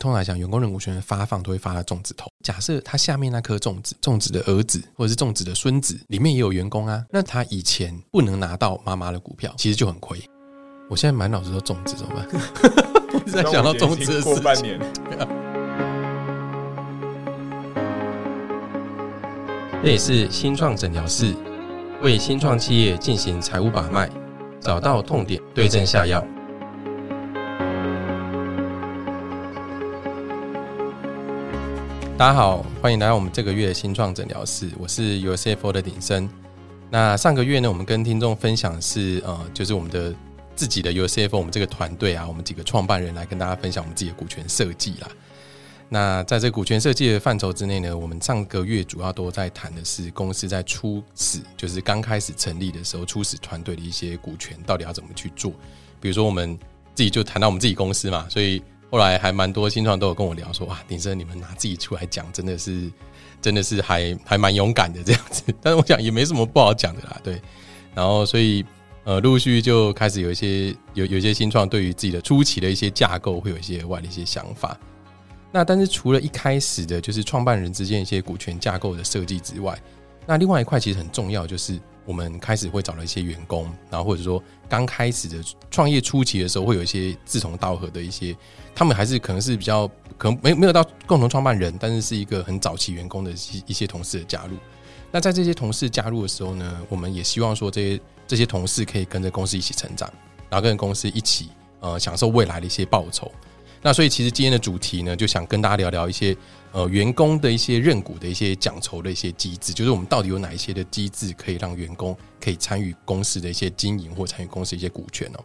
通常来讲，员工认股权的发放都会发在种子头。假设他下面那颗种子，种子的儿子或者是种子的孙子里面也有员工啊，那他以前不能拿到妈妈的股票，其实就很亏。我现在满脑子都种子，怎么办？我一直在想到种子的事情。这里是新创诊疗室，为新创企业进行财务把脉，找到痛点，对症下药。大家好，欢迎来到我们这个月的新创诊疗室，我是 USFO 的鼎生。那上个月呢，我们跟听众分享是呃，就是我们的自己的 USFO，我们这个团队啊，我们几个创办人来跟大家分享我们自己的股权设计啦。那在这股权设计的范畴之内呢，我们上个月主要都在谈的是公司在初始，就是刚开始成立的时候，初始团队的一些股权到底要怎么去做。比如说我们自己就谈到我们自己公司嘛，所以后来还蛮多新创都有跟我聊说，哇，鼎生你们拿自己出来讲，真的是真的是还还蛮勇敢的这样子。但是我想也没什么不好讲的啦，对。然后所以呃，陆续就开始有一些有有些新创对于自己的初期的一些架构会有一些外的一些想法。那但是除了一开始的就是创办人之间一些股权架构的设计之外，那另外一块其实很重要，就是我们开始会找了一些员工，然后或者说刚开始的创业初期的时候，会有一些志同道合的一些，他们还是可能是比较可能没没有到共同创办人，但是是一个很早期员工的一一些同事的加入。那在这些同事加入的时候呢，我们也希望说这些这些同事可以跟着公司一起成长，然后跟着公司一起呃享受未来的一些报酬。那所以其实今天的主题呢，就想跟大家聊聊一些呃员工的一些认股的一些奖酬的一些机制，就是我们到底有哪一些的机制可以让员工可以参与公司的一些经营或参与公司一些股权哦。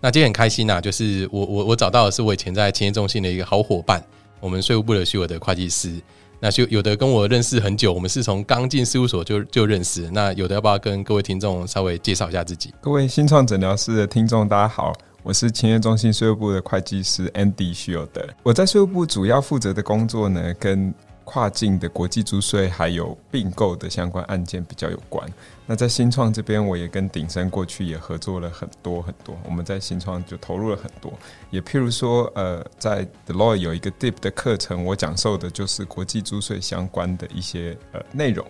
那今天很开心呐、就是我我我找到的是我以前在企业中心的一个好伙伴，我们税务部的徐尔德会计师。那就有的跟我认识很久，我们是从刚进事务所就就认识。那有的要不要跟各位听众稍微介绍一下自己？各位新创诊疗室的听众，大家好，我是勤业中心税务部的会计师 Andy 徐有德。我在税务部主要负责的工作呢，跟跨境的国际租税还有并购的相关案件比较有关。那在新创这边，我也跟鼎生过去也合作了很多很多，我们在新创就投入了很多。也譬如说，呃，在 Deloitte 有一个 Deep 的课程，我讲授的就是国际租税相关的一些呃内容。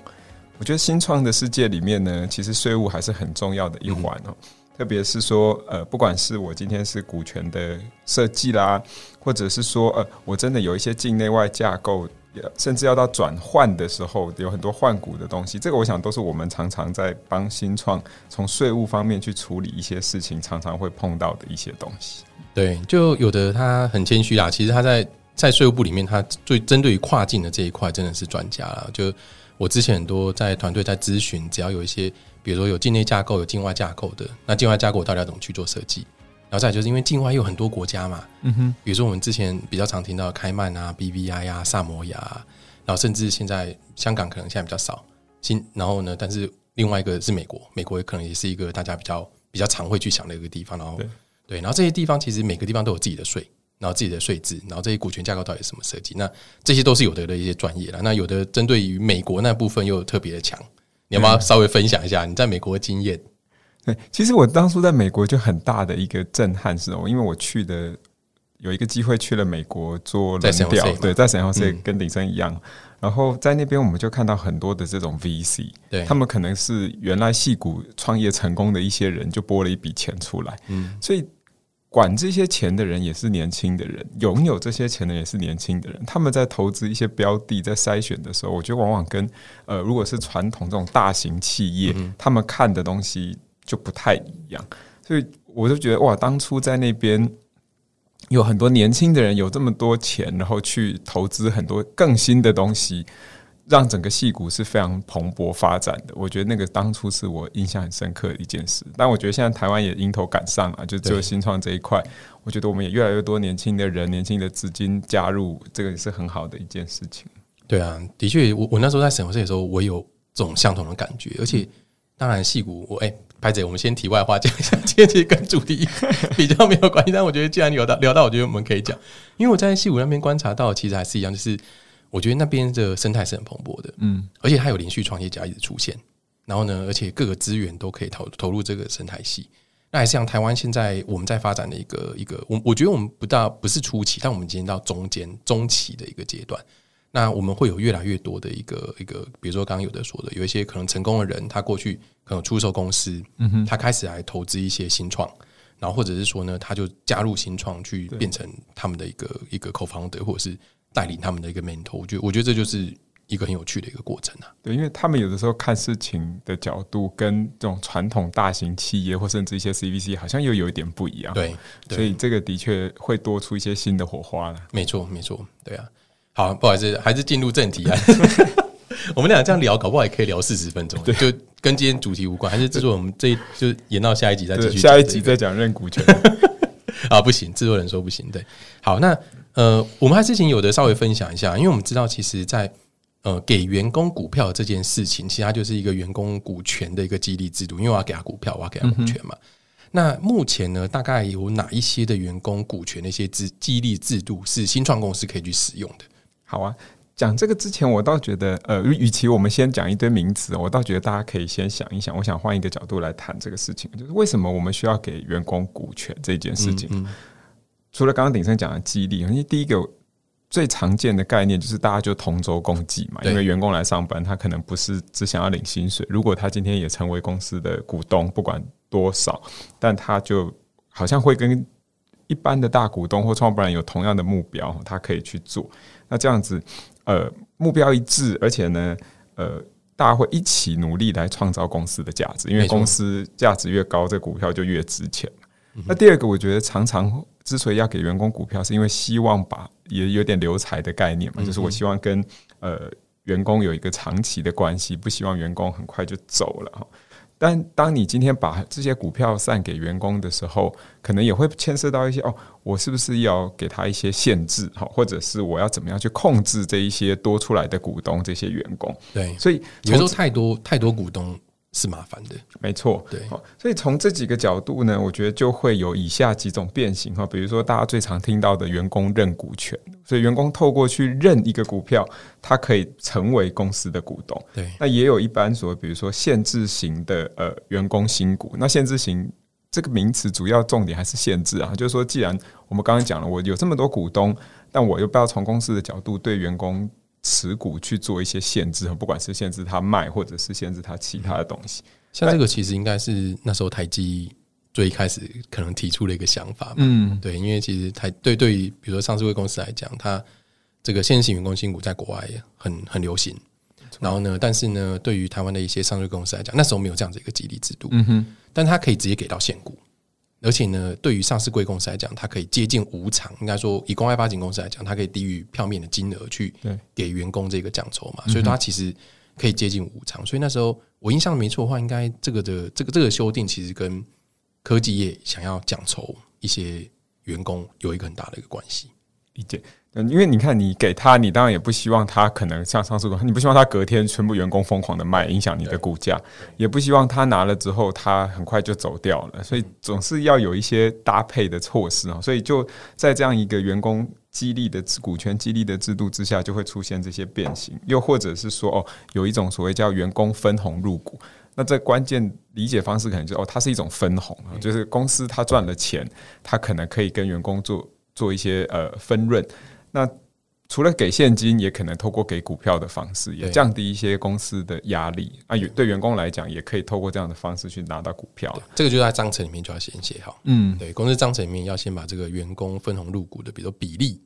我觉得新创的世界里面呢，其实税务还是很重要的一环哦。特别是说，呃，不管是我今天是股权的设计啦，或者是说，呃，我真的有一些境内外架构，甚至要到转换的时候，有很多换股的东西，这个我想都是我们常常在帮新创从税务方面去处理一些事情，常常会碰到的一些东西。对，就有的他很谦虚啦，其实他在在税务部里面，他最针对于跨境的这一块真的是专家了。就我之前很多在团队在咨询，只要有一些，比如说有境内架构、有境外架构的，那境外架构到底要怎么去做设计？然后再来就是因为境外有很多国家嘛，嗯哼，比如说我们之前比较常听到的开曼啊、BVI 啊、萨摩亚啊，然后甚至现在香港可能现在比较少，新然后呢，但是另外一个是美国，美国可能也是一个大家比较比较常会去想的一个地方，然后对对，然后这些地方其实每个地方都有自己的税，然后自己的税制，然后这些股权架构到底是什么设计，那这些都是有的的一些专业了。那有的针对于美国那部分又特别的强，你要不要稍微分享一下你在美国的经验？对，其实我当初在美国就很大的一个震撼是哦，因为我去的有一个机会去了美国做在轮调，对，在沈阳嗯。跟鼎生一样，然后在那边我们就看到很多的这种 VC，对。他们可能是原来戏股创业成功的一些人，就拨了一笔钱出来，嗯，所以管这些钱的人也是年轻的人，拥有这些钱的也是年轻的人。他们在投资一些标的，在筛选的时候，我觉得往往跟呃，如果是传统这种大型企业，他们看的东西就不太一样。所以我就觉得哇，当初在那边有很多年轻的人有这么多钱，然后去投资很多更新的东西。让整个戏骨是非常蓬勃发展的，我觉得那个当初是我印象很深刻的一件事。但我觉得现在台湾也迎头赶上了，就只有新创这一块，我觉得我们也越来越多年轻的人、年轻的资金加入，这个也是很好的一件事情。对啊，的确，我我那时候在审核税的时候，我有这种相同的感觉，而且当然戏骨，我哎，拍姐，我们先题外话 讲一下，今天其实跟主题 比较没有关系，但我觉得既然聊到聊到，我觉得我们可以讲，因为我在戏骨那边观察到，其实还是一样，就是我觉得那边的生态是很蓬勃的，嗯，而且它有连续创业家一直出现，然后呢，而且各个资源都可以投投入这个生态系。那还是像台湾现在我们在发展的一个一个，我我觉得我们不到不是初期，但我们今天到中间中期的一个阶段。那我们会有越来越多的一个一个，比如说刚刚有的说的，有一些可能成功的人，他过去可能出售公司，嗯哼，他开始来投资一些新创，然后或者是说呢，他就加入新创去变成他们的一个一个 co-founder，或者是带领他们的一个 mentor。我觉得我觉得这就是一个很有趣的一个过程啊。对，因为他们有的时候看事情的角度跟这种传统大型企业或甚至一些 CVC 好像又有一点不一样。对，所以这个的确会多出一些新的火花了。没错，没错，对啊。好，不好意思，还是进入正题啊。我们俩这样聊，搞不好也可以聊四十分钟，就跟今天主题无关。还是制作，我们这就延到下一集再继续。下一集再讲认股权 啊，不行，制作人说不行。对，好，那呃，我们还之前有的稍微分享一下，因为我们知道，其实，在呃给员工股票这件事情，其实它就是一个员工股权的一个激励制度，因为我要给他股票，我要给他股权嘛。那目前呢，大概有哪一些的员工股权的一些激激励制度是新创公司可以去使用的？好啊，讲这个之前，我倒觉得，呃，与其我们先讲一堆名词，我倒觉得大家可以先想一想。我想换一个角度来谈这个事情，就是为什么我们需要给员工股权这件事情。除了刚刚鼎生讲的激励，因为第一个最常见的概念就是大家就同舟共济嘛。因为员工来上班，他可能不是只想要领薪水，如果他今天也成为公司的股东，不管多少，但他就好像会跟一般的大股东或创办人有同样的目标，他可以去做。那这样子，呃，目标一致，而且呢，呃，大家会一起努力来创造公司的价值，因为公司价值越高，这股票就越值钱。那第二个，我觉得常常之所以要给员工股票，是因为希望把也有点留财的概念嘛，就是我希望跟呃员工有一个长期的关系，不希望员工很快就走了哈。但当你今天把这些股票散给员工的时候，可能也会牵涉到一些哦，我是不是要给他一些限制哈，或者是我要怎么样去控制这一些多出来的股东这些员工？对，所以有时候太多太多股东。是麻烦的，没错。对，所以从这几个角度呢，我觉得就会有以下几种变形哈。比如说，大家最常听到的员工认股权，所以员工透过去认一个股票，他可以成为公司的股东。对，那也有一般所谓，比如说限制型的呃员工新股。那限制型这个名词主要重点还是限制啊，就是说，既然我们刚刚讲了，我有这么多股东，但我又不要从公司的角度对员工。持股去做一些限制，不管是限制他卖，或者是限制他其他的东西。像这个其实应该是那时候台积最开始可能提出了一个想法。嗯，对，因为其实台对对于比如说上市公司来讲，它这个现行员工新股在国外很很流行。然后呢，但是呢，对于台湾的一些上市公司来讲，那时候没有这样子一个激励制度。嗯哼，但它可以直接给到现股。而且呢，对于上市贵公司来讲，它可以接近无偿。应该说，以公开发行公司来讲，它可以低于票面的金额去给员工这个奖酬嘛。所以它其实可以接近无偿。所以那时候我印象没错的话，应该这个的这个这个修订其实跟科技业想要奖酬一些员工有一个很大的一个关系。理解。嗯，因为你看，你给他，你当然也不希望他可能像上市公司，你不希望他隔天全部员工疯狂的卖，影响你的股价，也不希望他拿了之后他很快就走掉了，所以总是要有一些搭配的措施啊。所以就在这样一个员工激励的股权激励的制度之下，就会出现这些变形，又或者是说，哦，有一种所谓叫员工分红入股，那这关键理解方式可能就哦，它是一种分红啊，就是公司它赚了钱，它可能可以跟员工做做一些呃分润。那除了给现金，也可能透过给股票的方式，也降低一些公司的压力啊。对员工来讲，也可以透过这样的方式去拿到股票。这个就在章程里面就要先写好。嗯，对，公司章程里面要先把这个员工分红入股的，比如说比例。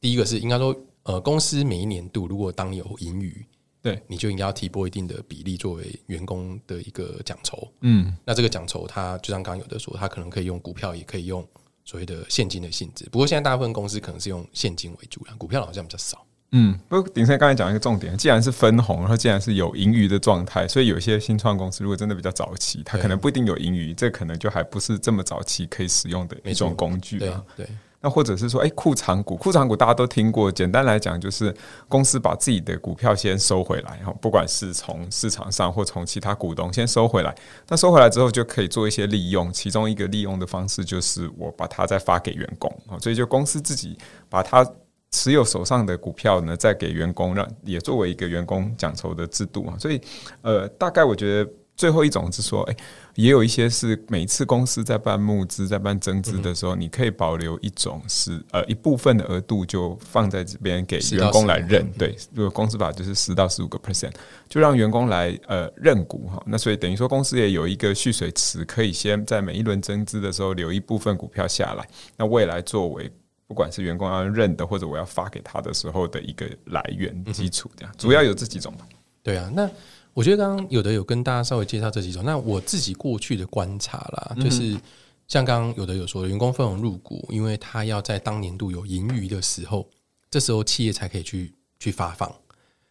第一个是应该说，呃，公司每一年度如果当有盈余，对，你就应该要提拨一定的比例作为员工的一个奖酬。嗯，那这个奖酬，它就像刚刚有的说，它可能可以用股票，也可以用。所谓的现金的性质，不过现在大部分公司可能是用现金为主了，股票好像比较少。嗯，不过鼎盛刚才讲一个重点，既然是分红，然后既然是有盈余的状态，所以有些新创公司如果真的比较早期，它可能不一定有盈余，这可能就还不是这么早期可以使用的一种工具啊。对。那或者是说，哎，库藏股，库藏股大家都听过。简单来讲，就是公司把自己的股票先收回来，哈，不管是从市场上或从其他股东先收回来。那收回来之后，就可以做一些利用。其中一个利用的方式，就是我把它再发给员工啊。所以，就公司自己把它持有手上的股票呢，再给员工，让也作为一个员工奖酬的制度啊。所以，呃，大概我觉得最后一种是说，哎，也有一些是每次公司在办募资、在办增资的时候，你可以保留一种是呃一部分的额度就放在这边给员工来认。对，如果公司法就是十到十五个 percent，就让员工来呃认股哈。那所以等于说公司也有一个蓄水池，可以先在每一轮增资的时候留一部分股票下来，那未来作为不管是员工要认的或者我要发给他的时候的一个来源基础，这样主要有这几种吧。对啊，那。我觉得刚刚有的有跟大家稍微介绍这几种，那我自己过去的观察啦，就是像刚刚有的有说员工分红入股，因为他要在当年度有盈余的时候，这时候企业才可以去去发放。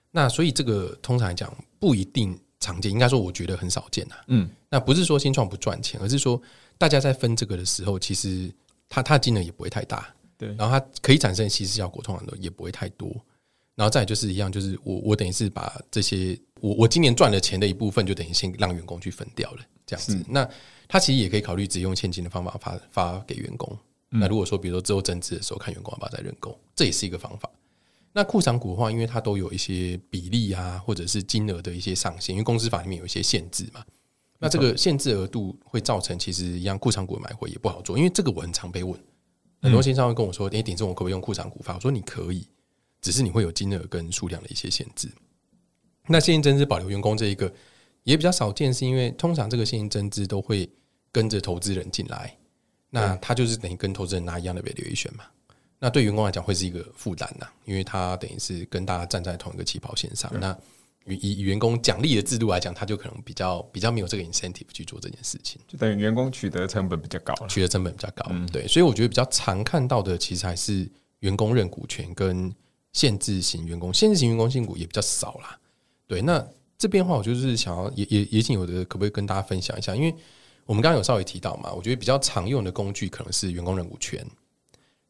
那所以这个通常来讲不一定常见，应该说我觉得很少见呐。嗯，那不是说新创不赚钱，而是说大家在分这个的时候，其实它它的金额也不会太大，对，然后它可以产生稀释效果，通常都也不会太多。然后再就是一样，就是我我等于是把这些我我今年赚的钱的一部分，就等于先让员工去分掉了，这样子。那他其实也可以考虑只用现金的方法发发给员工。那如果说比如说之后增资的时候，看员工要不要再认购，这也是一个方法。那库藏股的话，因为它都有一些比例啊，或者是金额的一些上限，因为公司法里面有一些限制嘛。那这个限制额度会造成其实一样库藏股买回也不好做，因为这个我很常被问，很多新商会跟我说：“哎，顶正我可不可以用库藏股发？”我说：“你可以。”只是你会有金额跟数量的一些限制。那现金增资保留员工这一个也比较少见，是因为通常这个现金增资都会跟着投资人进来，那他就是等于跟投资人拿一样的 valuation 嘛。那对员工来讲会是一个负担呐，因为他等于是跟大家站在同一个起跑线上。那以以员工奖励的制度来讲，他就可能比较比较没有这个 incentive 去做这件事情，就等于员工取得成本比较高，取得成本比较高。嗯对，所以我觉得比较常看到的其实还是员工认股权跟。限制型员工，限制型员工新股也比较少啦。对，那这边的话，我就是想要也也也请有的可不可以跟大家分享一下？因为我们刚刚有稍微提到嘛，我觉得比较常用的工具可能是员工认股权，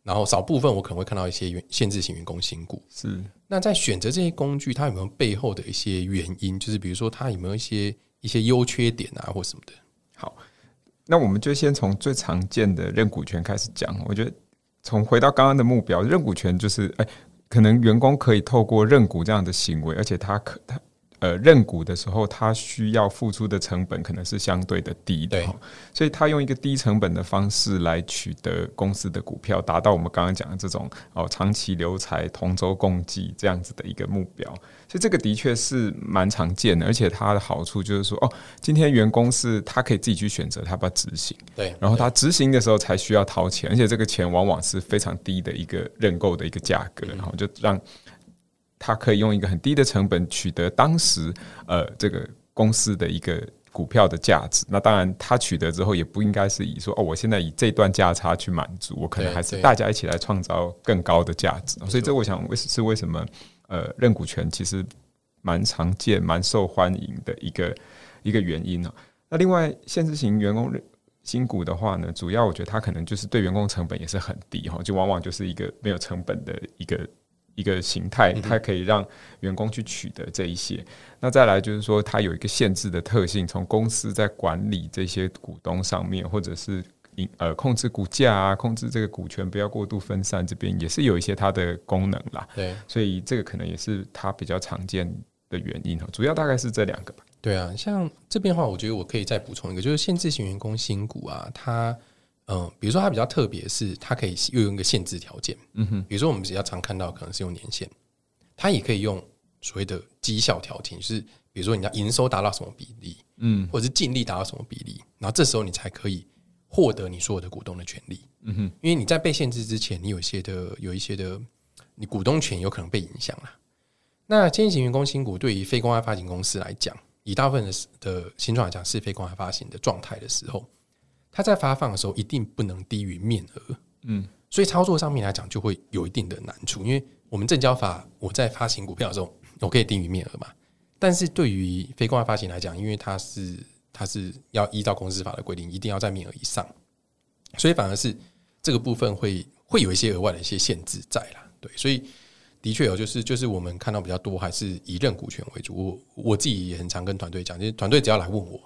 然后少部分我可能会看到一些限限制型员工新股。是，那在选择这些工具，它有没有背后的一些原因？就是比如说，它有没有一些一些优缺点啊，或什么的？好，那我们就先从最常见的认股权开始讲。我觉得从回到刚刚的目标，认股权就是哎。可能员工可以透过认股这样的行为，而且他可他。呃，认股的时候，他需要付出的成本可能是相对的低的，所以他用一个低成本的方式来取得公司的股票，达到我们刚刚讲的这种哦长期留财、同舟共济这样子的一个目标。所以这个的确是蛮常见的，而且它的好处就是说，哦，今天员工是他可以自己去选择他要不要执行，对，然后他执行的时候才需要掏钱，而且这个钱往往是非常低的一个认购的一个价格，然后就让。他可以用一个很低的成本取得当时呃这个公司的一个股票的价值。那当然，他取得之后也不应该是以说哦，我现在以这段价差去满足，我可能还是大家一起来创造更高的价值。所以这我想为是为什么呃认股权其实蛮常见、蛮受欢迎的一个一个原因呢？那另外限制型员工新股的话呢，主要我觉得它可能就是对员工成本也是很低哈，就往往就是一个没有成本的一个。一个形态，它可以让员工去取得这一些。那再来就是说，它有一个限制的特性，从公司在管理这些股东上面，或者是呃控制股价啊，控制这个股权不要过度分散，这边也是有一些它的功能啦。对，所以这个可能也是它比较常见的原因哈。主要大概是这两个吧。对啊，像这边的话，我觉得我可以再补充一个，就是限制型员工新股啊，它。嗯，比如说它比较特别，是它可以又用一个限制条件。嗯哼，比如说我们比较常看到可能是用年限，它也可以用所谓的绩效条件，就是比如说你要营收达到什么比例，嗯，或者是净利达到什么比例，然后这时候你才可以获得你所有的股东的权利。嗯哼，因为你在被限制之前，你有一些的有一些的，你股东权有可能被影响了。那先行员工新股对于非公开发行公司来讲，以大部分的的新创来讲是非公开发行的状态的时候。它在发放的时候一定不能低于面额，嗯，所以操作上面来讲就会有一定的难处，因为我们证交法我在发行股票的时候，我可以低于面额嘛，但是对于非公开发行来讲，因为它是它是要依照公司法的规定，一定要在面额以上，所以反而是这个部分会会有一些额外的一些限制在啦，对，所以的确有就是就是我们看到比较多还是以认股权为主，我我自己也很常跟团队讲，就是团队只要来问我，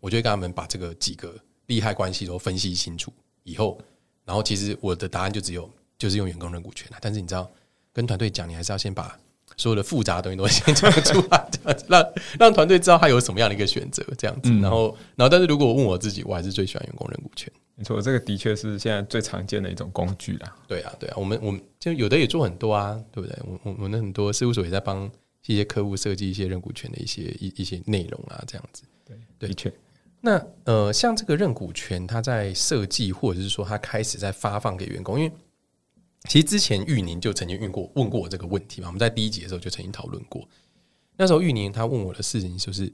我就会跟他们把这个几个。利害关系都分析清楚以后，然后其实我的答案就只有就是用员工认股权了。但是你知道，跟团队讲，你还是要先把所有的复杂的东西都先讲出来，这样子让 让团队知道他有什么样的一个选择，这样子。然后，然后，但是如果我问我自己，我还是最喜欢员工认股权。没错，这个的确是现在最常见的一种工具啦。对啊，对啊，我们我们就有的也做很多啊，对不对？我我我们很多事务所也在帮一些客户设计一些认股权的一些一一些内容啊，这样子。对，的确。那呃，像这个认股权，它在设计或者是说它开始在发放给员工，因为。其实之前玉宁就曾经问过问过我这个问题嘛，我们在第一集的时候就曾经讨论过。那时候玉宁他问我的事情就是，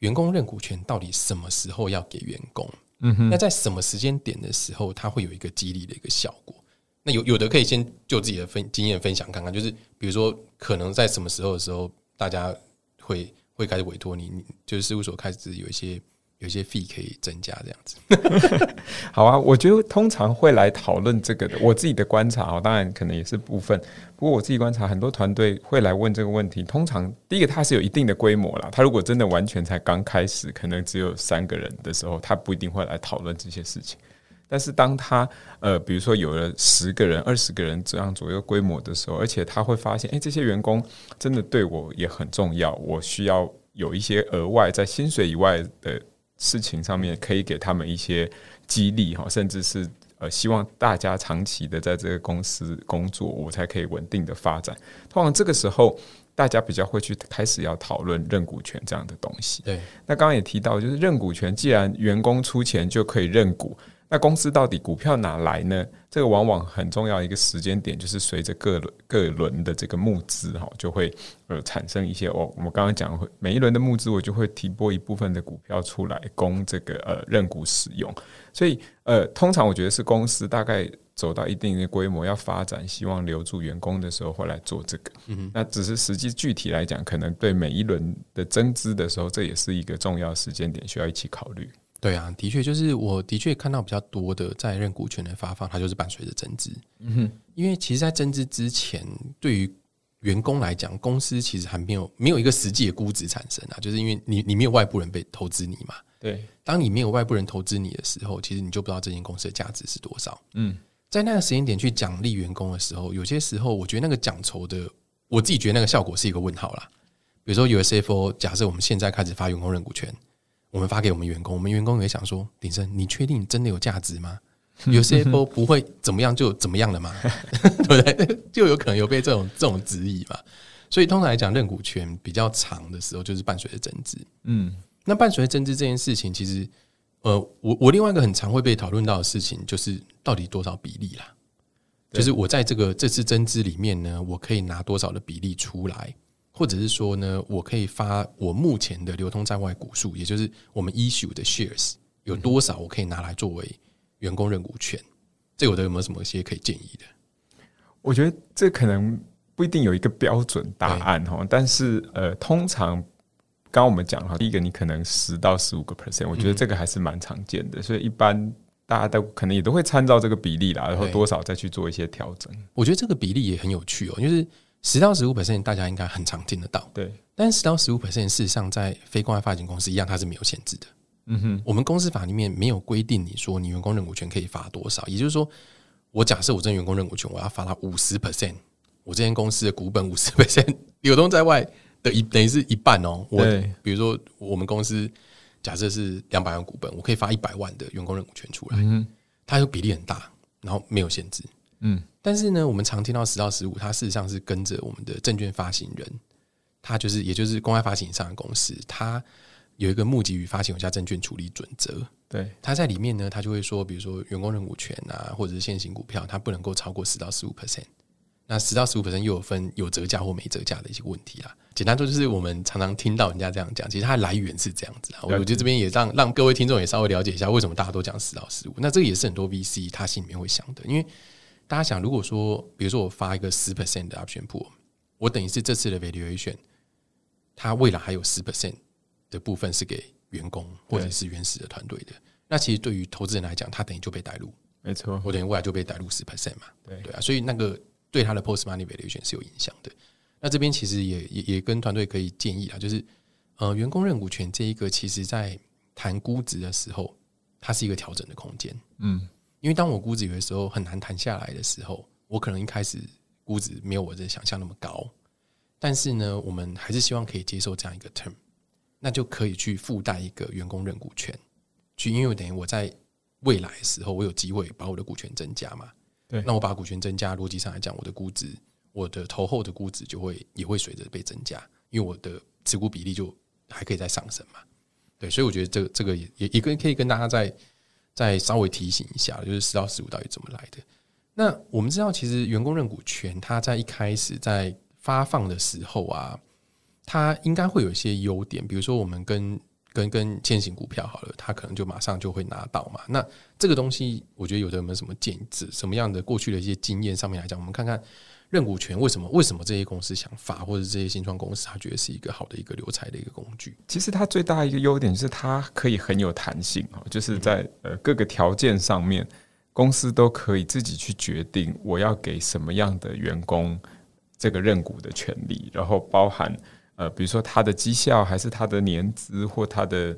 员工认股权到底什么时候要给员工？嗯哼，那在什么时间点的时候，他会有一个激励的一个效果？那有有的可以先就自己的分经验分享看看，就是比如说可能在什么时候的时候，大家会会开始委托你，就是事务所开始有一些。有些 fee 可以增加这样子，好啊，我觉得通常会来讨论这个的。我自己的观察哦，当然可能也是部分，不过我自己观察，很多团队会来问这个问题。通常第一个，它是有一定的规模啦，他如果真的完全才刚开始，可能只有三个人的时候，他不一定会来讨论这些事情。但是当他呃，比如说有了十个人、二十个人这样左右规模的时候，而且他会发现，哎，这些员工真的对我也很重要，我需要有一些额外在薪水以外的。事情上面可以给他们一些激励哈，甚至是呃，希望大家长期的在这个公司工作，我才可以稳定的发展。通常这个时候，大家比较会去开始要讨论认股权这样的东西。对，那刚刚也提到，就是认股权，既然员工出钱就可以认股。那公司到底股票哪来呢？这个往往很重要一个时间点，就是随着各轮各轮的这个募资哈，就会呃产生一些哦。我们刚刚讲，每一轮的募资，我就会提拨一部分的股票出来供这个呃认股使用。所以呃，通常我觉得是公司大概走到一定的规模要发展，希望留住员工的时候，会来做这个。嗯那只是实际具体来讲，可能对每一轮的增资的时候，这也是一个重要时间点，需要一起考虑。对啊，的确，就是我的确看到比较多的在认股权的发放，它就是伴随着增资。嗯哼，因为其实，在增资之前，对于员工来讲，公司其实还没有没有一个实际的估值产生啊，就是因为你你没有外部人被投资你嘛。对，当你没有外部人投资你的时候，其实你就不知道这间公司的价值是多少。嗯，在那个时间点去奖励员工的时候，有些时候我觉得那个奖酬的，我自己觉得那个效果是一个问号啦。比如说，有 CFO，假设我们现在开始发员工认股权。我们发给我们员工，我们员工也想说：鼎生，你确定真的有价值吗？有 CFO 不会怎么样就怎么样了嘛，对不对？就有可能有被这种这种质疑嘛。所以通常来讲，认股权比较长的时候，就是伴随着增资。嗯，那伴随着增资这件事情，其实呃，我我另外一个很常会被讨论到的事情，就是到底多少比例啦？就是我在这个这次增资里面呢，我可以拿多少的比例出来？或者是说呢，我可以发我目前的流通在外股数，也就是我们 issue 的 shares 有多少，我可以拿来作为员工认股权。这有的有没有什么一些可以建议的？我觉得这可能不一定有一个标准答案哈，但是呃，通常刚刚我们讲哈，第一个你可能十到十五个 percent，我觉得这个还是蛮常见的，所以一般大家都可能也都会参照这个比例啦，然后多少再去做一些调整。我觉得这个比例也很有趣哦，就是。十到十五 percent，大家应该很常听得到。对，但是十到十五 percent，事实上在非公开发行公司一样，它是没有限制的。嗯哼，我们公司法里面没有规定，你说你员工认股权可以发多少？也就是说，我假设我这员工认股权，我要发他五十 percent，我这间公司的股本五十 percent 流通在外的一等于是一半哦。我比如说我们公司假设是两百万股本，我可以发一百万的员工认股权出来。嗯，它有比例很大，然后没有限制。嗯。但是呢，我们常听到十到十五，它事实上是跟着我们的证券发行人，他就是也就是公开发行上的公司，它有一个募集与发行有价证券处理准则。对，它在里面呢，它就会说，比如说员工认股权啊，或者是现行股票，它不能够超过十到十五 percent。那十到十五 percent 又有分有折价或没折价的一些问题啦。简单说，就是我们常常听到人家这样讲，其实它的来源是这样子啊。我觉得这边也让让各位听众也稍微了解一下，为什么大家都讲十到十五。那这个也是很多 VC 他心里面会想的，因为。大家想，如果说，比如说我发一个十 percent 的 option pool，我等于是这次的 valuation，它未来还有十 percent 的部分是给员工或者是原始的团队的。那其实对于投资人来讲，他等于就被带入，没错，我等于未来就被带入十 percent 嘛。对对啊，所以那个对他的 post money valuation 是有影响的。那这边其实也也也跟团队可以建议啊，就是呃，员工认股权这一个，其实在谈估值的时候，它是一个调整的空间。嗯。因为当我估值有的时候很难谈下来的时候，我可能一开始估值没有我的想象那么高。但是呢，我们还是希望可以接受这样一个 term，那就可以去附带一个员工认股权，去因为等于我在未来的时候，我有机会把我的股权增加嘛。对，那我把股权增加，逻辑上来讲，我的估值，我的投后的估值就会也会随着被增加，因为我的持股比例就还可以再上升嘛。对，所以我觉得这个这个也也也可以可以跟大家再再稍微提醒一下，就是十到十五到底怎么来的。那我们知道，其实员工认股权，它在一开始在发放的时候啊，它应该会有一些优点，比如说我们跟跟跟现行股票好了，它可能就马上就会拿到嘛。那这个东西，我觉得有的有没有什么建议，什么样的过去的一些经验上面来讲，我们看看认股权为什么为什么这些公司想发，或者这些新创公司他觉得是一个好的一个留财的一个工具。其实它最大一个优点就是它可以很有弹性哦，就是在呃各个条件上面。公司都可以自己去决定我要给什么样的员工这个认股的权利，然后包含呃，比如说他的绩效，还是他的年资，或他的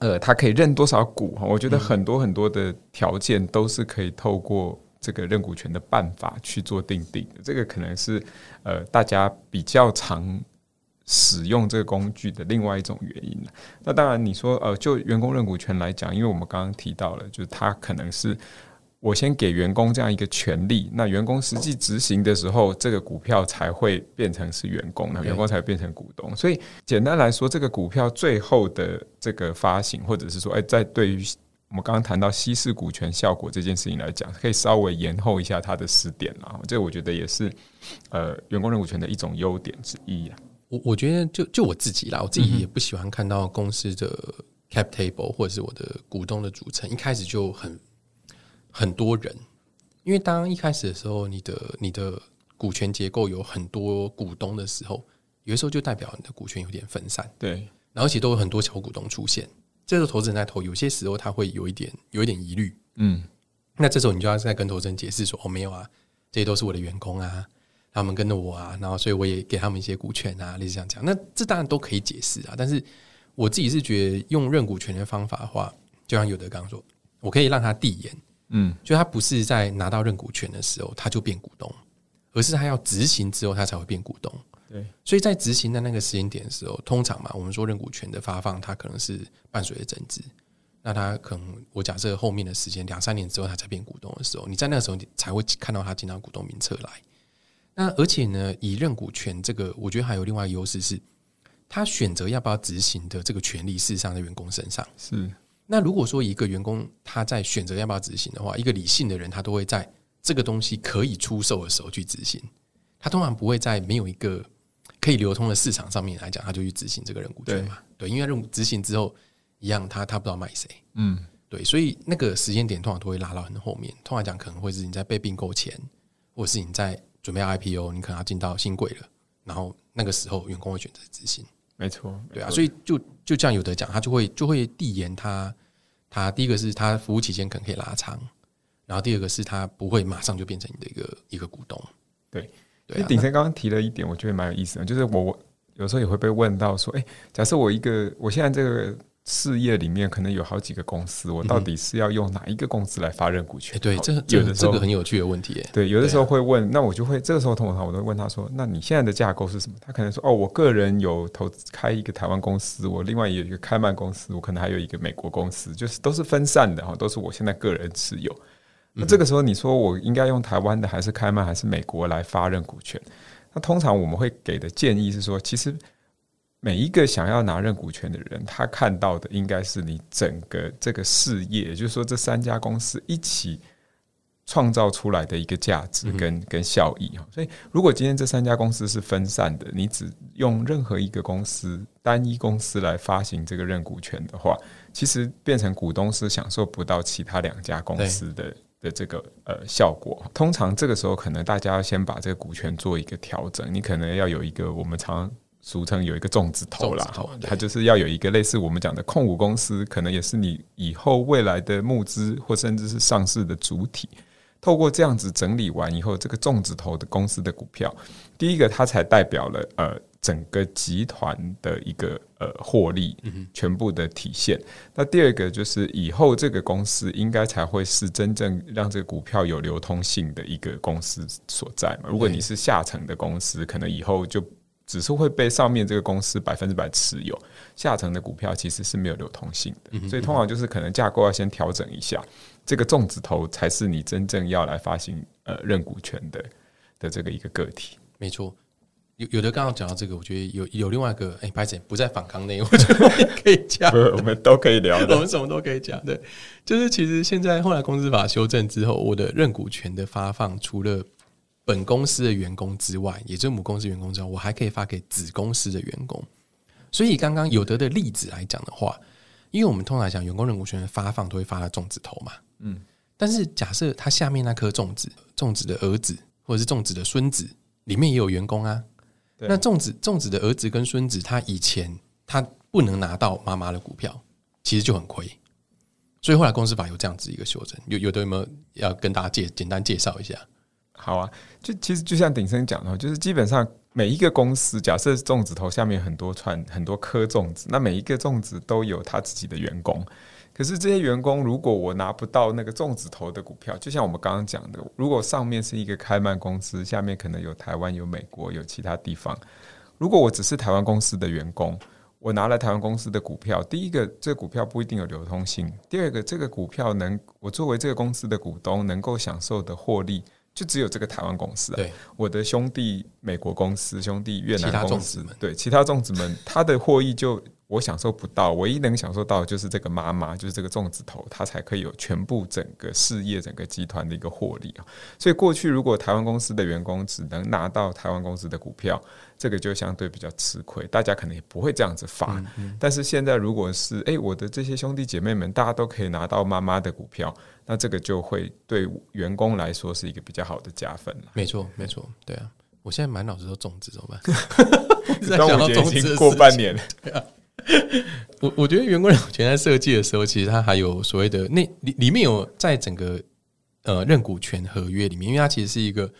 呃，他可以认多少股哈？我觉得很多很多的条件都是可以透过这个认股权的办法去做定定的。这个可能是呃，大家比较常。使用这个工具的另外一种原因那当然你说呃，就员工认股权来讲，因为我们刚刚提到了，就是他可能是我先给员工这样一个权利，那员工实际执行的时候，这个股票才会变成是员工，那员工才会变成股东。所以简单来说，这个股票最后的这个发行，或者是说，哎，在对于我们刚刚谈到稀释股权效果这件事情来讲，可以稍微延后一下它的时点啊。这我觉得也是呃，员工认股权的一种优点之一啊。我我觉得就就我自己啦，我自己也不喜欢看到公司的 cap table 或者是我的股东的组成一开始就很很多人，因为当一开始的时候，你的你的股权结构有很多股东的时候，有的时候就代表你的股权有点分散，对，然后其实都有很多小股东出现，这时候投资人在投，有些时候他会有一点有一点疑虑，嗯，那这时候你就要再跟投资人解释说，哦，没有啊，这些都是我的员工啊。他们跟着我啊，然后所以我也给他们一些股权啊，类似这样讲。那这当然都可以解释啊，但是我自己是觉得用认股权的方法的话，就像有的刚刚说，我可以让他递延，嗯，就他不是在拿到认股权的时候他就变股东，而是他要执行之后他才会变股东。对，所以在执行的那个时间点的时候，通常嘛，我们说认股权的发放，它可能是伴随着增值。那它可能我假设后面的时间两三年之后它才变股东的时候，你在那个时候才会看到它进到股东名册来。那而且呢，以认股权这个，我觉得还有另外一个优势是，他选择要不要执行的这个权利，事实上在员工身上。是。那如果说一个员工他在选择要不要执行的话，一个理性的人，他都会在这个东西可以出售的时候去执行。他通常不会在没有一个可以流通的市场上面来讲，他就去执行这个认股权嘛？对，因为认执行之后，一样他他不知道卖谁。嗯，对，所以那个时间点通常都会拉到很后面。通常讲可能会是你在被并购前，或者是你在。准备 IPO，你可能要进到新贵了，然后那个时候员工会选择执行，没错，对啊，所以就就这样有的讲，他就会就会递延他，他第一个是他服务期间可能可以拉长，然后第二个是他不会马上就变成你的一个一个股东，对，对。鼎生刚刚提了一点，我觉得蛮有意思的，就是我有时候也会被问到说，哎，假设我一个我现在这个。事业里面可能有好几个公司，我到底是要用哪一个公司来发认股权？对，这有的这个很有趣的问题。对，有的时候会问，那我就会这个时候通常我都问他说：“那你现在的架构是什么？”他可能说：“哦，我个人有投资开一个台湾公司，我另外有一个开曼公司，我可能还有一个美国公司，就是都是分散的哈，都是我现在个人持有。”那这个时候你说我应该用台湾的还是开曼还是美国来发认股权？那通常我们会给的建议是说，其实。每一个想要拿认股权的人，他看到的应该是你整个这个事业，也就是说，这三家公司一起创造出来的一个价值跟跟效益哈。所以，如果今天这三家公司是分散的，你只用任何一个公司单一公司来发行这个认股权的话，其实变成股东是享受不到其他两家公司的的这个呃效果。通常这个时候，可能大家要先把这个股权做一个调整，你可能要有一个我们常。俗称有一个重子头啦，它就是要有一个类似我们讲的控股公司，可能也是你以后未来的募资或甚至是上市的主体。透过这样子整理完以后，这个重子头的公司的股票，第一个它才代表了呃整个集团的一个呃获利全部的体现。那第二个就是以后这个公司应该才会是真正让这个股票有流通性的一个公司所在嘛。如果你是下层的公司，可能以后就只是会被上面这个公司百分之百持有，下层的股票其实是没有流通性的。所以通常就是可能架构要先调整一下，这个重子头才是你真正要来发行呃认股权的的这个一个个体。没错。有有的刚刚讲到这个，我觉得有有另外一个哎，白姐不在反抗内，我觉得可以讲，我们都可以聊，我们什么都可以讲。对，就是其实现在后来公司法修正之后，我的认股权的发放，除了本公司的员工之外，也就是母公司员工之外，我还可以发给子公司的员工。所以刚刚有德的例子来讲的话，因为我们通常讲员工认股权的发放都会发到种子头嘛，嗯，但是假设他下面那颗种子，种子的儿子或者是种子的孙子里面也有员工啊。那粽子粽子的儿子跟孙子，他以前他不能拿到妈妈的股票，其实就很亏。所以后来公司法有这样子一个修正，有有的有没有要跟大家介简单介绍一下？好啊，就其实就像鼎生讲的，就是基本上每一个公司，假设粽子头下面很多串很多颗粽子，那每一个粽子都有他自己的员工。可是这些员工，如果我拿不到那个粽子头的股票，就像我们刚刚讲的，如果上面是一个开曼公司，下面可能有台湾、有美国、有其他地方。如果我只是台湾公司的员工，我拿了台湾公司的股票，第一个，这股票不一定有流通性；第二个，这个股票能我作为这个公司的股东能够享受的获利，就只有这个台湾公司。对，我的兄弟美国公司、兄弟越南公司，对其他粽子们，他的获益就。我享受不到，唯一能享受到的就是这个妈妈，就是这个粽子头，她才可以有全部整个事业、整个集团的一个获利啊。所以过去如果台湾公司的员工只能拿到台湾公司的股票，这个就相对比较吃亏，大家可能也不会这样子发。但是现在如果是哎，我的这些兄弟姐妹们，大家都可以拿到妈妈的股票，那这个就会对员工来说是一个比较好的加分了没错，没错，对啊。我现在满脑子都粽子，怎么办？端午节已经过半年。我我觉得员工认股权在设计的时候，其实它还有所谓的那里里面有在整个呃认股权合约里面，因为它其实是一个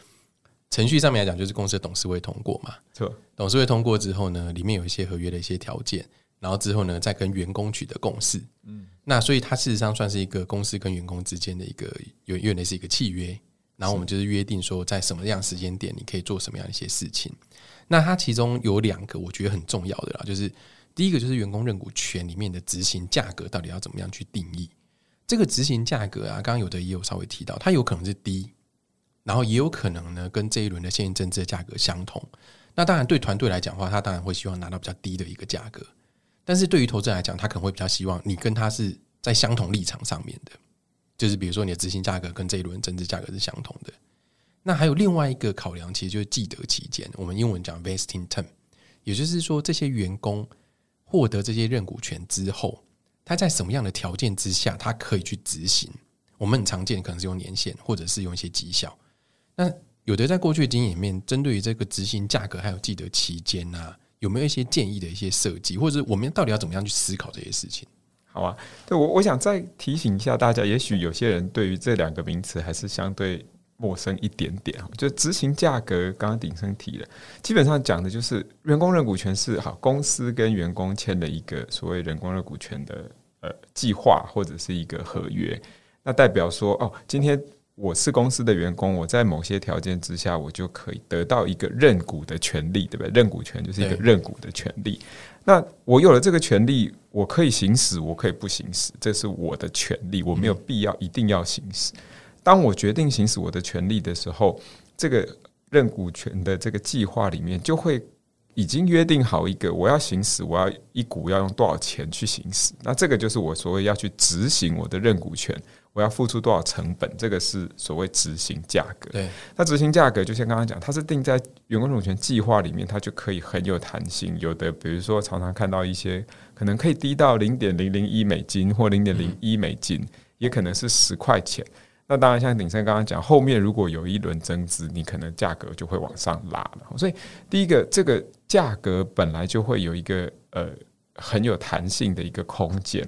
程序上面来讲，就是公司的董事会通过嘛。错，董事会通过之后呢，里面有一些合约的一些条件，然后之后呢再跟员工取得共识。嗯，那所以它事实上算是一个公司跟员工之间的一个有原来是一个契约，然后我们就是约定说在什么样时间点你可以做什么样的一些事情。那它其中有两个我觉得很重要的啦，就是。第一个就是员工认股权里面的执行价格到底要怎么样去定义？这个执行价格啊，刚刚有的也有稍微提到，它有可能是低，然后也有可能呢跟这一轮的现金增资的价格相同。那当然对团队来讲的话，他当然会希望拿到比较低的一个价格，但是对于投资人来讲，他可能会比较希望你跟他是在相同立场上面的，就是比如说你的执行价格跟这一轮增资价格是相同的。那还有另外一个考量，其实就是既得期间，我们英文讲 vesting term，也就是说这些员工。获得这些认股权之后，他在什么样的条件之下，他可以去执行？我们很常见可能是用年限，或者是用一些绩效。那有的在过去的经验里面，针对于这个执行价格还有记得期间啊，有没有一些建议的一些设计，或者我们到底要怎么样去思考这些事情？好啊，对我我想再提醒一下大家，也许有些人对于这两个名词还是相对。陌生一点点就执行价格，刚刚鼎生提了，基本上讲的就是员工认股权是好公司跟员工签了一个所谓人工认股权的呃计划或者是一个合约，那代表说哦，今天我是公司的员工，我在某些条件之下，我就可以得到一个认股的权利，对不对？认股权就是一个认股的权利。那我有了这个权利，我可以行使，我可以不行使，这是我的权利，我没有必要一定要行使。当我决定行使我的权利的时候，这个认股权的这个计划里面就会已经约定好一个，我要行使，我要一股要用多少钱去行使。那这个就是我所谓要去执行我的认股权，我要付出多少成本，这个是所谓执行价格。对，那执行价格就像刚刚讲，它是定在员工认股权计划里面，它就可以很有弹性。有的比如说常常看到一些可能可以低到零点零零一美金或零点零一美金，也可能是十块钱。那当然，像鼎盛刚刚讲，后面如果有一轮增资，你可能价格就会往上拉了。所以，第一个，这个价格本来就会有一个呃很有弹性的一个空间。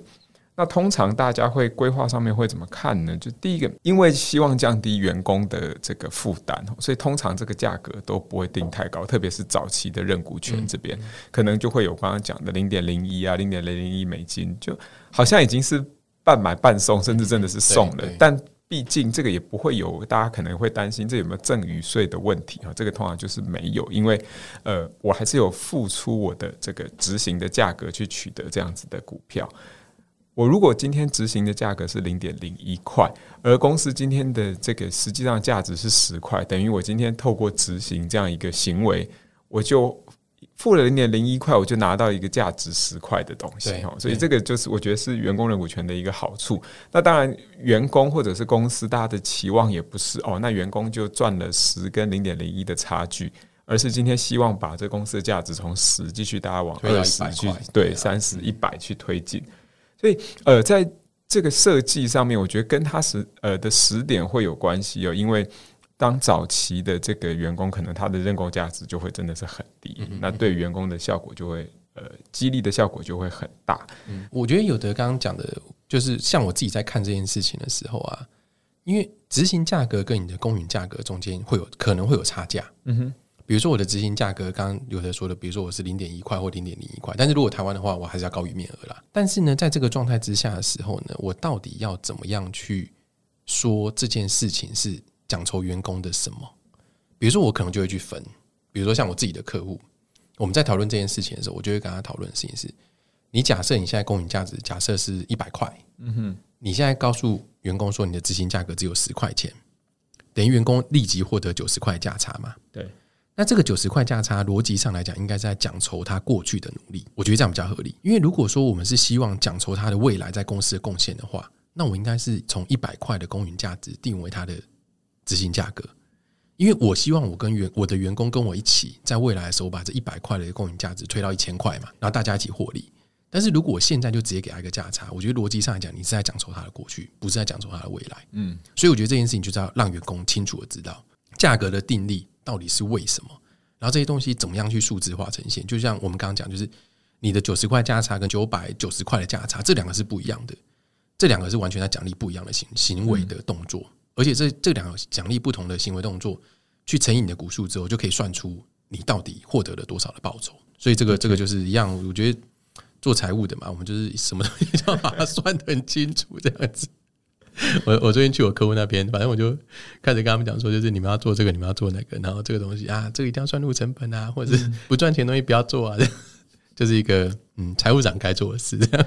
那通常大家会规划上面会怎么看呢？就第一个，因为希望降低员工的这个负担，所以通常这个价格都不会定太高，特别是早期的认股权这边，可能就会有刚刚讲的零点零一啊，零点零零一美金，就好像已经是半买半送，甚至真的是送了。但毕竟这个也不会有，大家可能会担心这有没有赠与税的问题啊？这个通常就是没有，因为呃，我还是有付出我的这个执行的价格去取得这样子的股票。我如果今天执行的价格是零点零一块，而公司今天的这个实际上价值是十块，等于我今天透过执行这样一个行为，我就付了零点零一块，我就拿到一个价值十块的东西哦。所以这个就是我觉得是员工认股权的一个好处。那当然，员工或者是公司，大家的期望也不是哦，那员工就赚了十跟零点零一的差距，而是今天希望把这公司的价值从十继续大家往二十去，对三十一百去推进。所以，呃，在这个设计上面，我觉得跟他时呃的时点会有关系哦。因为当早期的这个员工，可能他的认购价值就会真的是很低，那对员工的效果就会呃激励的效果就会很大。我觉得有的刚刚讲的，就是像我自己在看这件事情的时候啊，因为执行价格跟你的公允价格中间会有可能会有差价。嗯哼。比如说我的执行价格，刚刚有的说的，比如说我是零点一块或零点零一块，但是如果台湾的话，我还是要高于面额啦。但是呢，在这个状态之下的时候呢，我到底要怎么样去说这件事情是讲酬员工的什么？比如说我可能就会去分，比如说像我自己的客户，我们在讨论这件事情的时候，我就会跟他讨论的事情是：你假设你现在公允价值假设是一百块，嗯哼，你现在告诉员工说你的执行价格只有十块钱，等于员工立即获得九十块价差嘛？对。那这个九十块价差，逻辑上来讲，应该是在讲酬他过去的努力。我觉得这样比较合理。因为如果说我们是希望讲酬他的未来在公司的贡献的话，那我应该是从一百块的公允价值定为他的执行价格。因为我希望我跟员我的员工跟我一起，在未来的时候把这一百块的供应价值推到一千块嘛，然后大家一起获利。但是如果我现在就直接给他一个价差，我觉得逻辑上来讲，你是在讲酬他的过去，不是在讲酬他的未来。嗯，所以我觉得这件事情就是要让员工清楚的知道价格的定力。到底是为什么？然后这些东西怎么样去数字化呈现？就像我们刚刚讲，就是你的九十块价差跟九百九十块的价差，这两个是不一样的。这两个是完全在奖励不一样的行行为的动作，而且这这两个奖励不同的行为动作，去乘以你的股数之后，就可以算出你到底获得了多少的报酬。所以这个这个就是一样，我觉得做财务的嘛，我们就是什么东西都要把它算得很清楚，这样子。我我最近去我客户那边，反正我就开始跟他们讲说，就是你们要做这个，你们要做那个，然后这个东西啊，这个一定要算入成本啊，或者是不赚钱东西不要做啊，就是一个嗯财务长该做的事。这样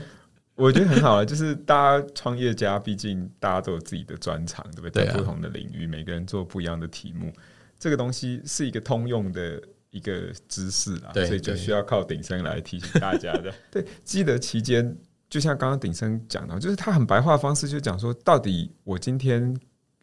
我觉得很好啊，就是大家创业家，毕竟大家都有自己的专长，对不对？在不同的领域，每个人做不一样的题目，这个东西是一个通用的一个知识啊，所以就需要靠鼎生来提醒大家的。对，记得期间。就像刚刚鼎生讲到，就是他很白话方式，就讲说，到底我今天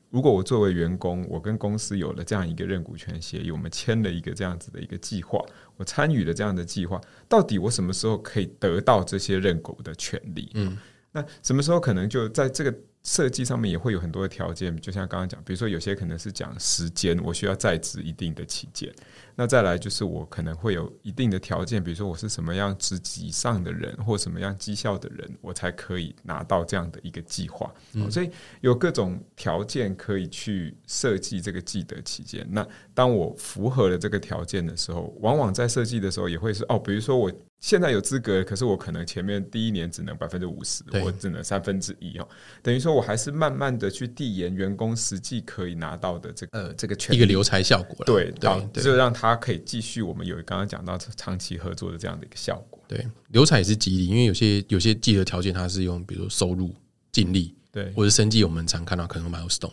如果我作为员工，我跟公司有了这样一个认股权协议，我们签了一个这样子的一个计划，我参与了这样的计划，到底我什么时候可以得到这些认狗的权利？嗯，那什么时候可能就在这个设计上面也会有很多的条件，就像刚刚讲，比如说有些可能是讲时间，我需要在职一定的期间。那再来就是我可能会有一定的条件，比如说我是什么样职级上的人，或什么样绩效的人，我才可以拿到这样的一个计划。所以有各种条件可以去设计这个记得期间。那当我符合了这个条件的时候，往往在设计的时候也会是哦，比如说我。现在有资格，可是我可能前面第一年只能百分之五十，我只能三分之一哦。等于说我还是慢慢的去递延员工实际可以拿到的这个呃这个权一个留才效果，对对，就让他可以继续我们有刚刚讲到长期合作的这样的一个效果。对，流产也是激励，因为有些有些记得条件，它是用比如说收入、净利，对，或者生计，我们常看到可能 milestone，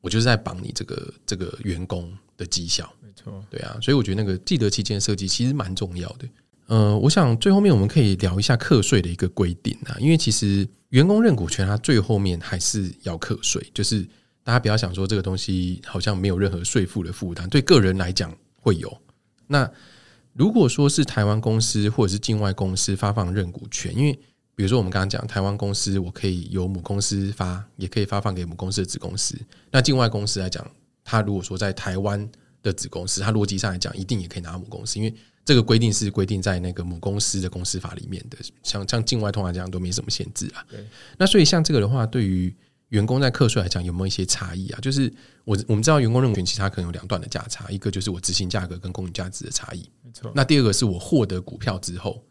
我就是在绑你这个这个员工的绩效，没错，对啊，所以我觉得那个记得期间设计其实蛮重要的。呃，我想最后面我们可以聊一下课税的一个规定啊，因为其实员工认股权，它最后面还是要课税，就是大家不要想说这个东西好像没有任何税负的负担，对个人来讲会有。那如果说是台湾公司或者是境外公司发放认股权，因为比如说我们刚刚讲台湾公司，我可以由母公司发，也可以发放给母公司的子公司。那境外公司来讲，它如果说在台湾的子公司，它逻辑上来讲，一定也可以拿到母公司，因为这个规定是规定在那个母公司的公司法里面的。像像境外通常这样都没什么限制啊。对，那所以像这个的话，对于员工在课税来讲，有没有一些差异啊？就是我我们知道员工认股权其实它可能有两段的价差，一个就是我执行价格跟公允价值的差异，没错。那第二个是我获得股票之后，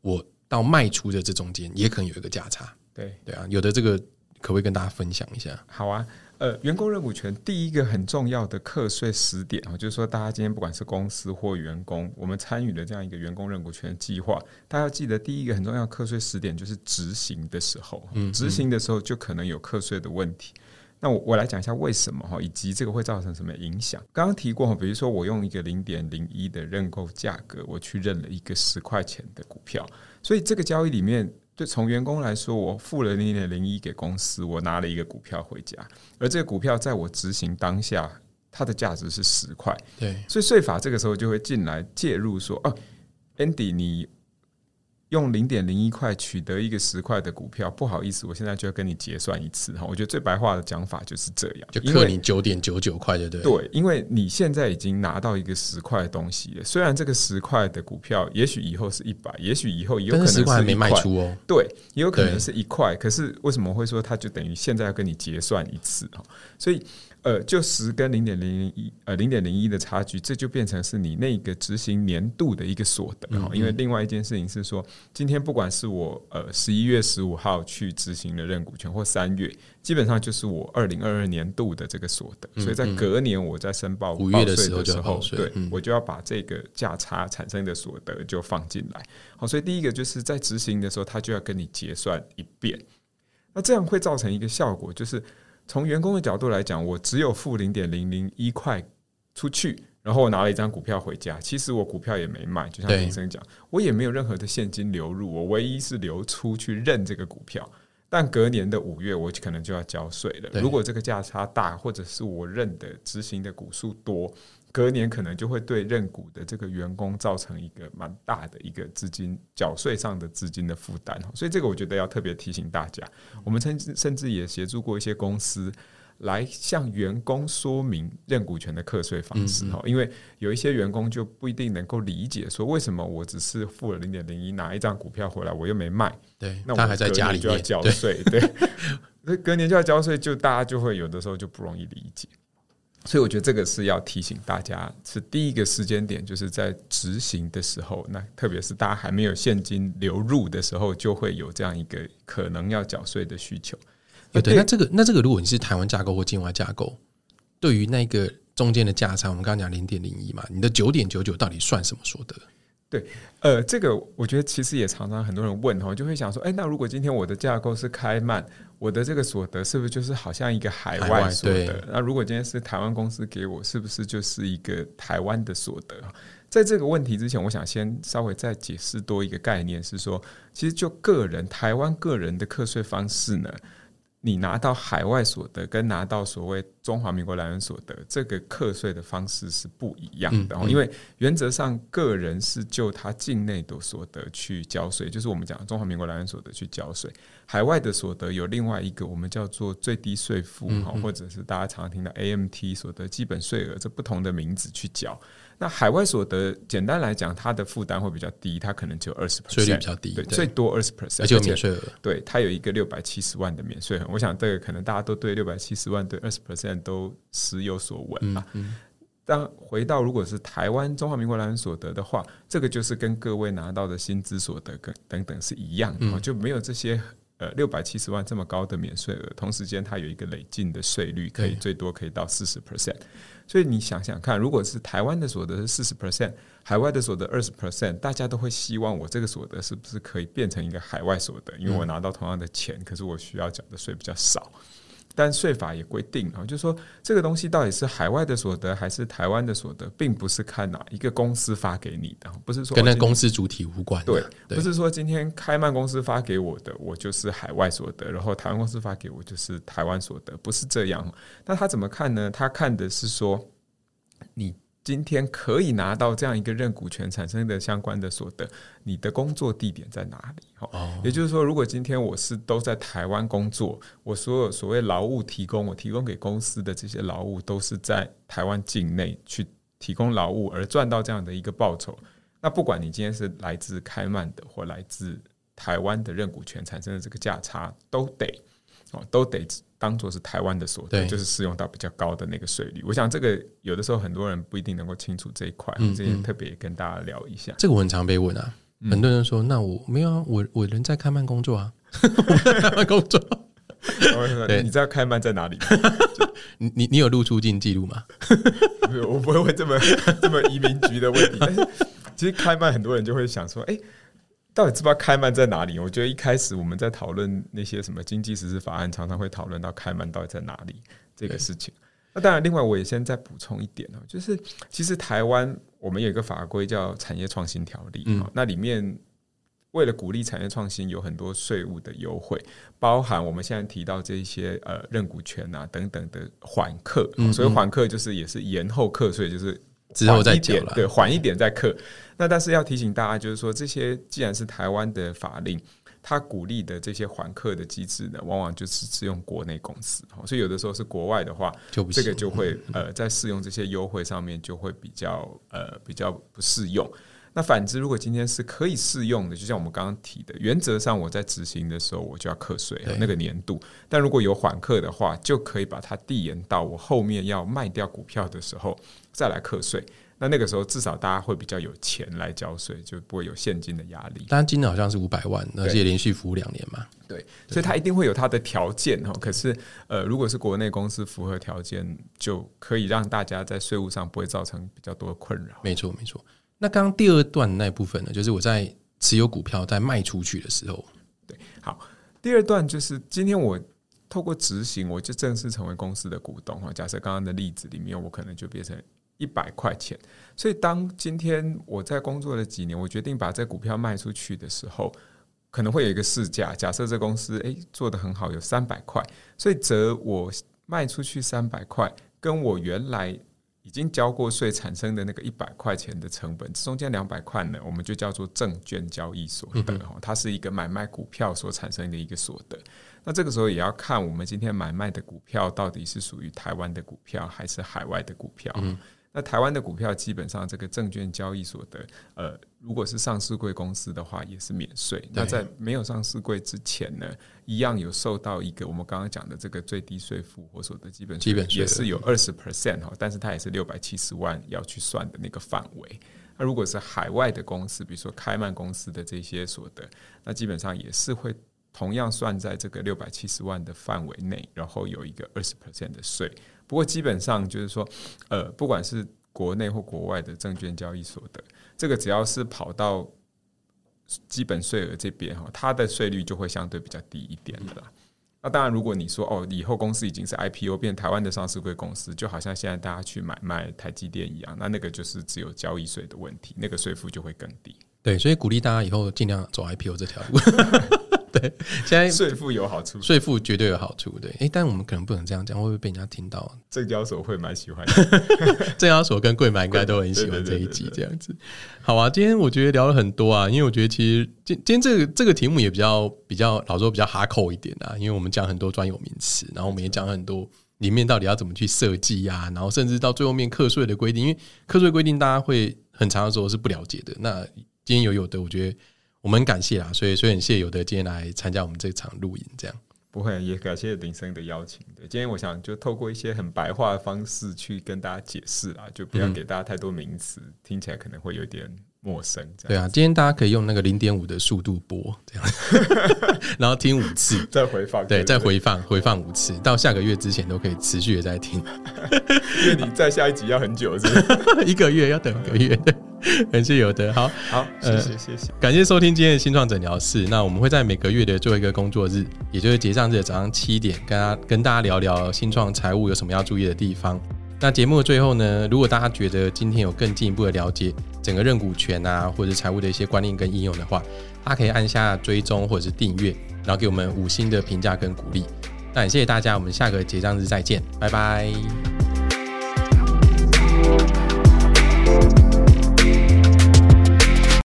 我到卖出的这中间也可能有一个价差。对对啊，有的这个可不可以跟大家分享一下？好啊。呃，员工认股权第一个很重要的课税时点啊，就是说，大家今天不管是公司或员工，我们参与的这样一个员工认股权计划，大家要记得第一个很重要课税时点就是执行的时候，执行的时候就可能有课税的问题。那我我来讲一下为什么哈，以及这个会造成什么影响。刚刚提过哈，比如说我用一个零点零一的认购价格，我去认了一个十块钱的股票，所以这个交易里面。就从员工来说，我付了零点零一给公司，我拿了一个股票回家，而这个股票在我执行当下，它的价值是十块。对，所以税法这个时候就会进来介入说：“哦，Andy，你。”用零点零一块取得一个十块的股票，不好意思，我现在就要跟你结算一次哈。我觉得最白话的讲法就是这样，就克你九点九九块，对不对？对，因为你现在已经拿到一个十块的东西了，虽然这个十块的股票，也许以后是一百，也许以后有可能十块没卖出哦。对，也有可能是一块，可是为什么会说它就等于现在要跟你结算一次哈？所以。呃，就十跟零点零零一，呃，零点零一的差距，这就变成是你那个执行年度的一个所得哈。因为另外一件事情是说，今天不管是我呃十一月十五号去执行的认股权，或三月，基本上就是我二零二二年度的这个所得。所以在隔年我在申报五月的时候，时候，对，我就要把这个价差产生的所得就放进来。好，所以第一个就是在执行的时候，他就要跟你结算一遍。那这样会造成一个效果，就是。从员工的角度来讲，我只有付零点零零一块出去，然后我拿了一张股票回家。其实我股票也没卖，就像林生讲，我也没有任何的现金流入，我唯一是流出去认这个股票。但隔年的五月，我可能就要交税了。如果这个价差大，或者是我认的执行的股数多。隔年可能就会对认股的这个员工造成一个蛮大的一个资金缴税上的资金的负担所以这个我觉得要特别提醒大家。我们甚至甚至也协助过一些公司来向员工说明认股权的课税方式哈，因为有一些员工就不一定能够理解说为什么我只是付了零点零一拿一张股票回来我又没卖，对，那我还在家里就要交税，对，所以隔年就要交税，就大家就会有的时候就不容易理解。所以我觉得这个是要提醒大家，是第一个时间点，就是在执行的时候，那特别是大家还没有现金流入的时候，就会有这样一个可能要缴税的需求。对，那这个那这个，如果你是台湾架构或境外架构，对于那个中间的价差，我们刚刚讲零点零一嘛，你的九点九九到底算什么所得？对，呃，这个我觉得其实也常常很多人问哈，就会想说，哎，那如果今天我的架构是开曼，我的这个所得是不是就是好像一个海外所得？那如果今天是台湾公司给我，是不是就是一个台湾的所得？在这个问题之前，我想先稍微再解释多一个概念，是说，其实就个人台湾个人的课税方式呢。你拿到海外所得跟拿到所谓中华民国来源所得，这个课税的方式是不一样的。因为原则上个人是就他境内的所得去交税，就是我们讲中华民国来源所得去交税。海外的所得有另外一个我们叫做最低税负哈，或者是大家常常听到 AMT 所得基本税额，这不同的名字去缴。那海外所得，简单来讲，它的负担会比较低，它可能只有二十 percent，税率比较低，对，最多二十 percent，而且免税额，对，它有一个六百七十万的免税额。我想这个可能大家都对六百七十万对二十 percent 都时有所闻啊。但回到如果是台湾中华民国来源所得的话，这个就是跟各位拿到的薪资所得跟等等是一样的，就没有这些呃六百七十万这么高的免税额，同时间它有一个累进的税率，可以最多可以到四十 percent。所以你想想看，如果是台湾的所得是四十 percent，海外的所得二十 percent，大家都会希望我这个所得是不是可以变成一个海外所得？因为我拿到同样的钱，可是我需要缴的税比较少。但税法也规定啊，就是说这个东西到底是海外的所得还是台湾的所得，并不是看哪一个公司发给你的，不是说跟那公司主体无关。对，不是说今天开曼公司发给我的，我就是海外所得，然后台湾公司发给我就是台湾所得，不是这样。那他怎么看呢？他看的是说，你。今天可以拿到这样一个认股权产生的相关的所得，你的工作地点在哪里？哦，也就是说，如果今天我是都在台湾工作，我所有所谓劳务提供，我提供给公司的这些劳务都是在台湾境内去提供劳务而赚到这样的一个报酬。那不管你今天是来自开曼的或来自台湾的认股权产生的这个价差，都得哦，都得当做是台湾的所得，就是适用到比较高的那个税率。我想这个有的时候很多人不一定能够清楚这一块，这也特别跟大家聊一下。这个我很常被问啊，很多人说：“那我没有啊，我我人在开曼工作啊，我在开曼工作。”对，你知道开曼在哪里？你你你有入出境记录吗？我不会问这么这么移民局的问题。其实开曼很多人就会想说，哎，到底知不知道开曼在哪里？我觉得一开始我们在讨论那些什么经济实施法案，常常会讨论到开曼到底在哪里这个事情。那当然，另外我也先再补充一点哦，就是其实台湾我们有一个法规叫产业创新条例嗯，那里面为了鼓励产业创新，有很多税务的优惠，包含我们现在提到这些呃认股权啊等等的缓课，所以缓课就是也是延后课税，就是。之后再减了，对，缓一点再克。那但是要提醒大家，就是说这些既然是台湾的法令，它鼓励的这些缓课的机制呢，往往就是适用国内公司。所以有的时候是国外的话，就这个就会 呃，在适用这些优惠上面就会比较呃比较不适用。那反之，如果今天是可以适用的，就像我们刚刚提的，原则上我在执行的时候我就要课税那个年度。但如果有缓课的话，就可以把它递延到我后面要卖掉股票的时候再来课税。那那个时候至少大家会比较有钱来交税，就不会有现金的压力。当然，金额好像是五百万，而且连续服务两年嘛。对，所以它一定会有它的条件哈。可是，呃，如果是国内公司符合条件，就可以让大家在税务上不会造成比较多的困扰。没错，没错。那刚刚第二段那部分呢，就是我在持有股票在卖出去的时候，对，好，第二段就是今天我透过执行，我就正式成为公司的股东哈。假设刚刚的例子里面，我可能就变成一百块钱，所以当今天我在工作了几年，我决定把这股票卖出去的时候，可能会有一个市价。假设这公司诶做的很好，有三百块，所以则我卖出去三百块，跟我原来。已经交过税产生的那个一百块钱的成本，中间两百块呢，我们就叫做证券交易所得哈，它是一个买卖股票所产生的一个所得。那这个时候也要看我们今天买卖的股票到底是属于台湾的股票还是海外的股票。那台湾的股票基本上这个证券交易所得，呃，如果是上市贵公司的话，也是免税。那在没有上市贵之前呢，一样有受到一个我们刚刚讲的这个最低税负或所得基本基本也是有二十 percent 哈，但是它也是六百七十万要去算的那个范围。那如果是海外的公司，比如说开曼公司的这些所得，那基本上也是会同样算在这个六百七十万的范围内，然后有一个二十 percent 的税。不过基本上就是说，呃，不管是国内或国外的证券交易所的，这个只要是跑到基本税额这边哈，它的税率就会相对比较低一点的啦。那当然，如果你说哦，以后公司已经是 IPO 变台湾的上市贵公司，就好像现在大家去买卖台积电一样，那那个就是只有交易税的问题，那个税负就会更低。对，所以鼓励大家以后尽量走 IPO 这条路。对，现在税负有好处，税负绝对有好处。对，哎，但我们可能不能这样讲，会不会被人家听到？证交所会蛮喜欢，证交所跟贵买应该都很喜欢这一集这样子。好啊，今天我觉得聊了很多啊，因为我觉得其实今今天这个这个题目也比较比较老说比较哈扣一点啊，因为我们讲很多专有名词，然后我们也讲很多里面到底要怎么去设计呀，然后甚至到最后面课税的规定，因为课税规定大家会很长的时候是不了解的。那今天有有的，我觉得。我们感谢啊，所以所以很谢有的今天来参加我们这场录影，这样不会也感谢林生的邀请。对，今天我想就透过一些很白话的方式去跟大家解释啊，就不要给大家太多名词，听起来可能会有点。陌生，对啊，今天大家可以用那个零点五的速度播，这样，然后听五次，再回放，对，再回放，回放五次，到下个月之前都可以持续的在听，因为你在下一集要很久，是 一个月要等一个月，感谢有的，好。好，谢谢谢谢，感谢收听今天的新创诊疗室，那我们会在每个月的最后一个工作日，也就是结账日的早上七点，跟大跟大家聊聊新创财务有什么要注意的地方。那节目的最后呢，如果大家觉得今天有更进一步的了解整个认股权啊，或者财务的一些观念跟应用的话，大家可以按下追踪或者是订阅，然后给我们五星的评价跟鼓励。那也谢谢大家，我们下个结账日再见，拜拜。